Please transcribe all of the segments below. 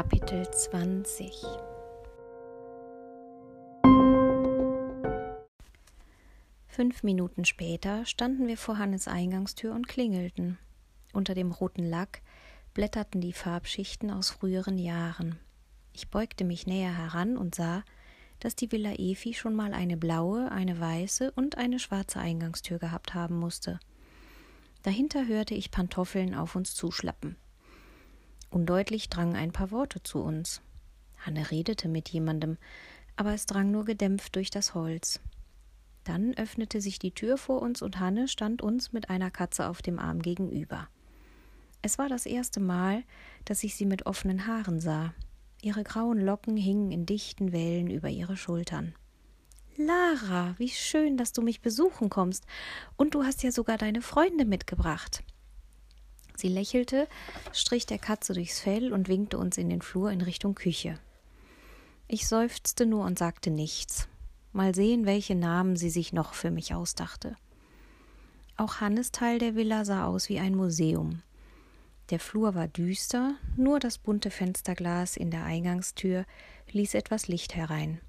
Kapitel 20 Fünf Minuten später standen wir vor Hannes Eingangstür und klingelten. Unter dem roten Lack blätterten die Farbschichten aus früheren Jahren. Ich beugte mich näher heran und sah, dass die Villa Efi schon mal eine blaue, eine weiße und eine schwarze Eingangstür gehabt haben musste. Dahinter hörte ich Pantoffeln auf uns zuschlappen. Undeutlich drangen ein paar Worte zu uns. Hanne redete mit jemandem, aber es drang nur gedämpft durch das Holz. Dann öffnete sich die Tür vor uns und Hanne stand uns mit einer Katze auf dem Arm gegenüber. Es war das erste Mal, dass ich sie mit offenen Haaren sah. Ihre grauen Locken hingen in dichten Wellen über ihre Schultern. Lara, wie schön, dass du mich besuchen kommst. Und du hast ja sogar deine Freunde mitgebracht. Sie lächelte, strich der Katze durchs Fell und winkte uns in den Flur in Richtung Küche. Ich seufzte nur und sagte nichts. Mal sehen, welche Namen sie sich noch für mich ausdachte. Auch Hannes Teil der Villa sah aus wie ein Museum. Der Flur war düster, nur das bunte Fensterglas in der Eingangstür ließ etwas Licht herein.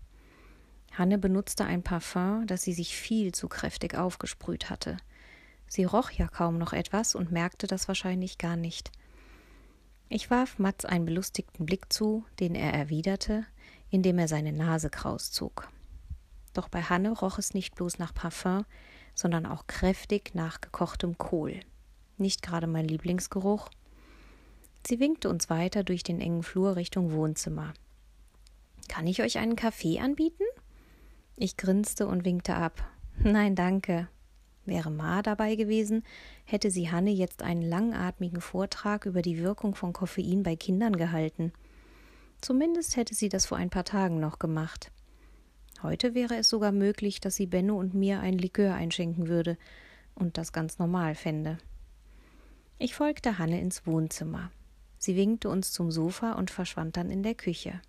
Hanne benutzte ein Parfum, das sie sich viel zu kräftig aufgesprüht hatte. Sie roch ja kaum noch etwas und merkte das wahrscheinlich gar nicht. Ich warf Matz einen belustigten Blick zu, den er erwiderte, indem er seine Nase kraus zog. Doch bei Hanne roch es nicht bloß nach Parfum, sondern auch kräftig nach gekochtem Kohl. Nicht gerade mein Lieblingsgeruch, Sie winkte uns weiter durch den engen Flur Richtung Wohnzimmer. Kann ich euch einen Kaffee anbieten? Ich grinste und winkte ab. Nein, danke. Wäre Ma dabei gewesen, hätte sie Hanne jetzt einen langatmigen Vortrag über die Wirkung von Koffein bei Kindern gehalten. Zumindest hätte sie das vor ein paar Tagen noch gemacht. Heute wäre es sogar möglich, dass sie Benno und mir ein Likör einschenken würde und das ganz normal fände. Ich folgte Hanne ins Wohnzimmer. Sie winkte uns zum Sofa und verschwand dann in der Küche.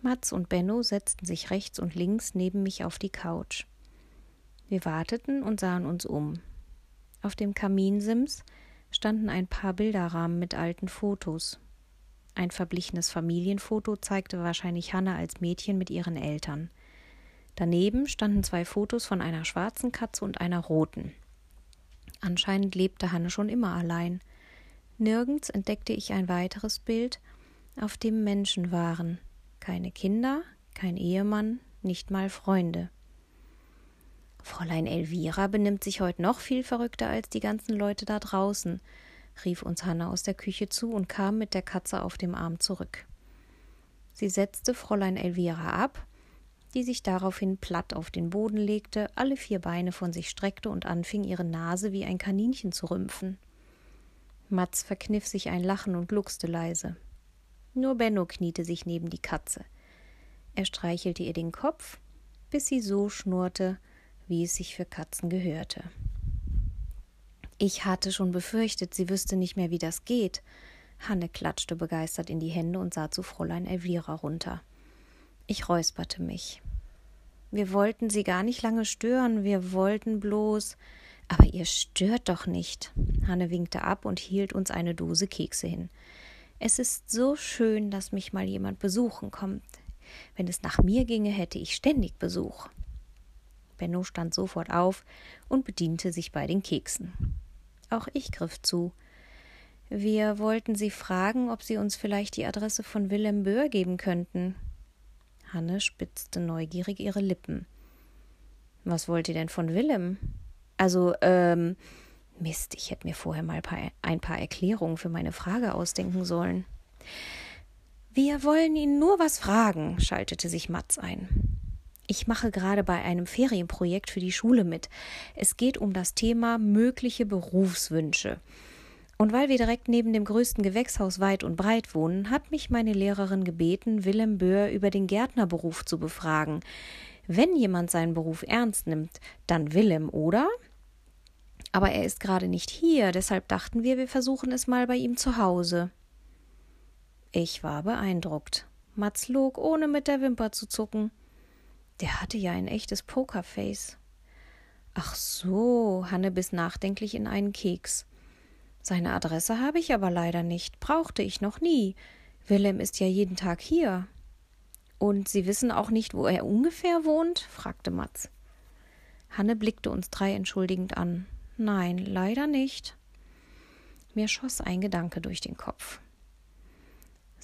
Mats und Benno setzten sich rechts und links neben mich auf die Couch. Wir warteten und sahen uns um. Auf dem Kaminsims standen ein paar Bilderrahmen mit alten Fotos. Ein verblichenes Familienfoto zeigte wahrscheinlich Hanna als Mädchen mit ihren Eltern. Daneben standen zwei Fotos von einer schwarzen Katze und einer roten. Anscheinend lebte Hanne schon immer allein. Nirgends entdeckte ich ein weiteres Bild, auf dem Menschen waren, keine Kinder, kein Ehemann, nicht mal Freunde. Fräulein Elvira benimmt sich heute noch viel verrückter als die ganzen Leute da draußen, rief uns Hanna aus der Küche zu und kam mit der Katze auf dem Arm zurück. Sie setzte Fräulein Elvira ab, die sich daraufhin platt auf den Boden legte, alle vier Beine von sich streckte und anfing, ihre Nase wie ein Kaninchen zu rümpfen. Matz verkniff sich ein Lachen und gluckste leise. Nur Benno kniete sich neben die Katze. Er streichelte ihr den Kopf, bis sie so schnurrte, wie es sich für Katzen gehörte. Ich hatte schon befürchtet, sie wüsste nicht mehr, wie das geht. Hanne klatschte begeistert in die Hände und sah zu Fräulein Elvira runter. Ich räusperte mich. Wir wollten sie gar nicht lange stören, wir wollten bloß. Aber ihr stört doch nicht. Hanne winkte ab und hielt uns eine Dose Kekse hin. Es ist so schön, dass mich mal jemand besuchen kommt. Wenn es nach mir ginge, hätte ich ständig Besuch. Benno stand sofort auf und bediente sich bei den Keksen. Auch ich griff zu. Wir wollten Sie fragen, ob Sie uns vielleicht die Adresse von Willem Böhr geben könnten. Hanne spitzte neugierig ihre Lippen. Was wollt ihr denn von Willem? Also, ähm, Mist, ich hätte mir vorher mal ein paar Erklärungen für meine Frage ausdenken sollen. Wir wollen ihn nur was fragen, schaltete sich Matz ein. Ich mache gerade bei einem Ferienprojekt für die Schule mit. Es geht um das Thema mögliche Berufswünsche. Und weil wir direkt neben dem größten Gewächshaus weit und breit wohnen, hat mich meine Lehrerin gebeten, Willem Böhr über den Gärtnerberuf zu befragen. Wenn jemand seinen Beruf ernst nimmt, dann Willem, oder? Aber er ist gerade nicht hier, deshalb dachten wir, wir versuchen es mal bei ihm zu Hause. Ich war beeindruckt. Mats log, ohne mit der Wimper zu zucken. Der hatte ja ein echtes Pokerface. Ach so, Hanne biss nachdenklich in einen Keks. Seine Adresse habe ich aber leider nicht, brauchte ich noch nie. Willem ist ja jeden Tag hier. Und Sie wissen auch nicht, wo er ungefähr wohnt? fragte Matz. Hanne blickte uns drei entschuldigend an. Nein, leider nicht. Mir schoss ein Gedanke durch den Kopf.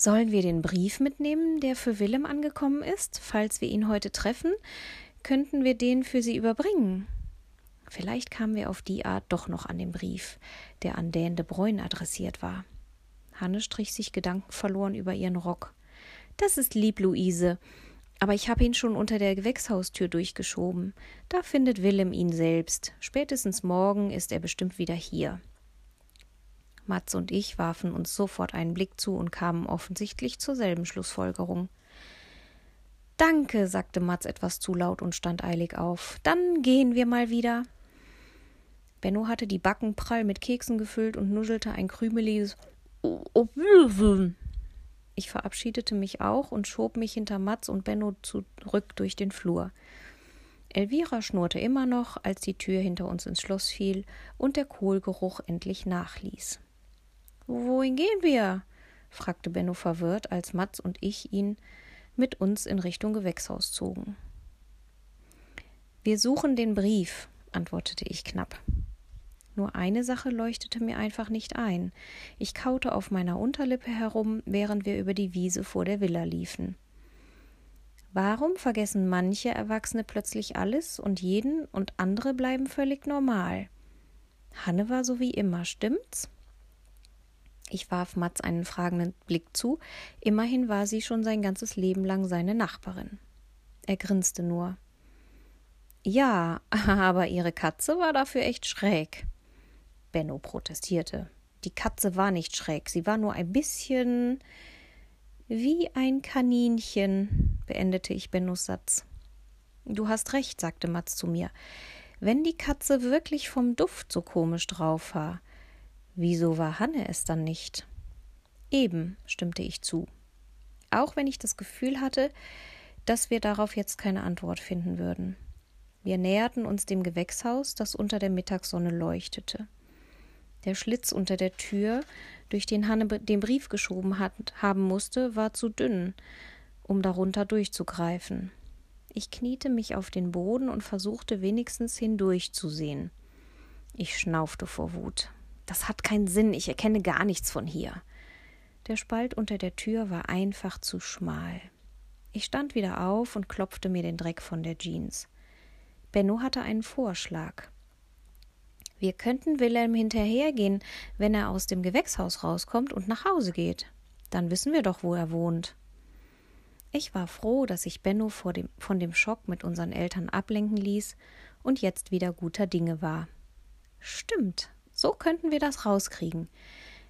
Sollen wir den Brief mitnehmen, der für Willem angekommen ist? Falls wir ihn heute treffen, könnten wir den für Sie überbringen. Vielleicht kamen wir auf die Art doch noch an den Brief, der an Dan de Bruyne adressiert war. Hanne strich sich gedankenverloren über ihren Rock. Das ist lieb, Luise. Aber ich habe ihn schon unter der Gewächshaustür durchgeschoben. Da findet Willem ihn selbst. Spätestens morgen ist er bestimmt wieder hier. Matz und ich warfen uns sofort einen Blick zu und kamen offensichtlich zur selben Schlussfolgerung. Danke, sagte Matz etwas zu laut und stand eilig auf. Dann gehen wir mal wieder. Benno hatte die Backen prall mit Keksen gefüllt und nuschelte ein krümeliges Ich verabschiedete mich auch und schob mich hinter Matz und Benno zurück durch den Flur. Elvira schnurrte immer noch, als die Tür hinter uns ins Schloss fiel und der Kohlgeruch endlich nachließ. Wohin gehen wir? fragte Benno verwirrt, als Matz und ich ihn mit uns in Richtung Gewächshaus zogen. Wir suchen den Brief, antwortete ich knapp. Nur eine Sache leuchtete mir einfach nicht ein. Ich kaute auf meiner Unterlippe herum, während wir über die Wiese vor der Villa liefen. Warum vergessen manche Erwachsene plötzlich alles und jeden und andere bleiben völlig normal? Hanne war so wie immer, stimmt's? Ich warf Mats einen fragenden Blick zu. Immerhin war sie schon sein ganzes Leben lang seine Nachbarin. Er grinste nur. Ja, aber ihre Katze war dafür echt schräg. Benno protestierte. Die Katze war nicht schräg, sie war nur ein bisschen wie ein Kaninchen, beendete ich Bennos Satz. Du hast recht, sagte Mats zu mir. Wenn die Katze wirklich vom Duft so komisch drauf war, Wieso war Hanne es dann nicht? Eben, stimmte ich zu. Auch wenn ich das Gefühl hatte, dass wir darauf jetzt keine Antwort finden würden. Wir näherten uns dem Gewächshaus, das unter der Mittagssonne leuchtete. Der Schlitz unter der Tür, durch den Hanne den Brief geschoben hat, haben musste, war zu dünn, um darunter durchzugreifen. Ich kniete mich auf den Boden und versuchte wenigstens hindurchzusehen. Ich schnaufte vor Wut. Das hat keinen Sinn, ich erkenne gar nichts von hier. Der Spalt unter der Tür war einfach zu schmal. Ich stand wieder auf und klopfte mir den Dreck von der Jeans. Benno hatte einen Vorschlag. Wir könnten Wilhelm hinterhergehen, wenn er aus dem Gewächshaus rauskommt und nach Hause geht. Dann wissen wir doch, wo er wohnt. Ich war froh, dass ich Benno dem, von dem Schock mit unseren Eltern ablenken ließ und jetzt wieder guter Dinge war. Stimmt, so könnten wir das rauskriegen.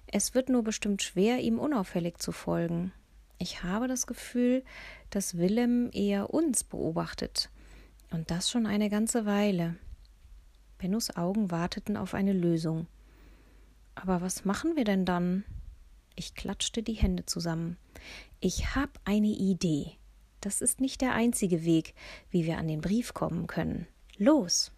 Es wird nur bestimmt schwer, ihm unauffällig zu folgen. Ich habe das Gefühl, dass Willem eher uns beobachtet. Und das schon eine ganze Weile. Bennos Augen warteten auf eine Lösung. Aber was machen wir denn dann? Ich klatschte die Hände zusammen. Ich habe eine Idee. Das ist nicht der einzige Weg, wie wir an den Brief kommen können. Los!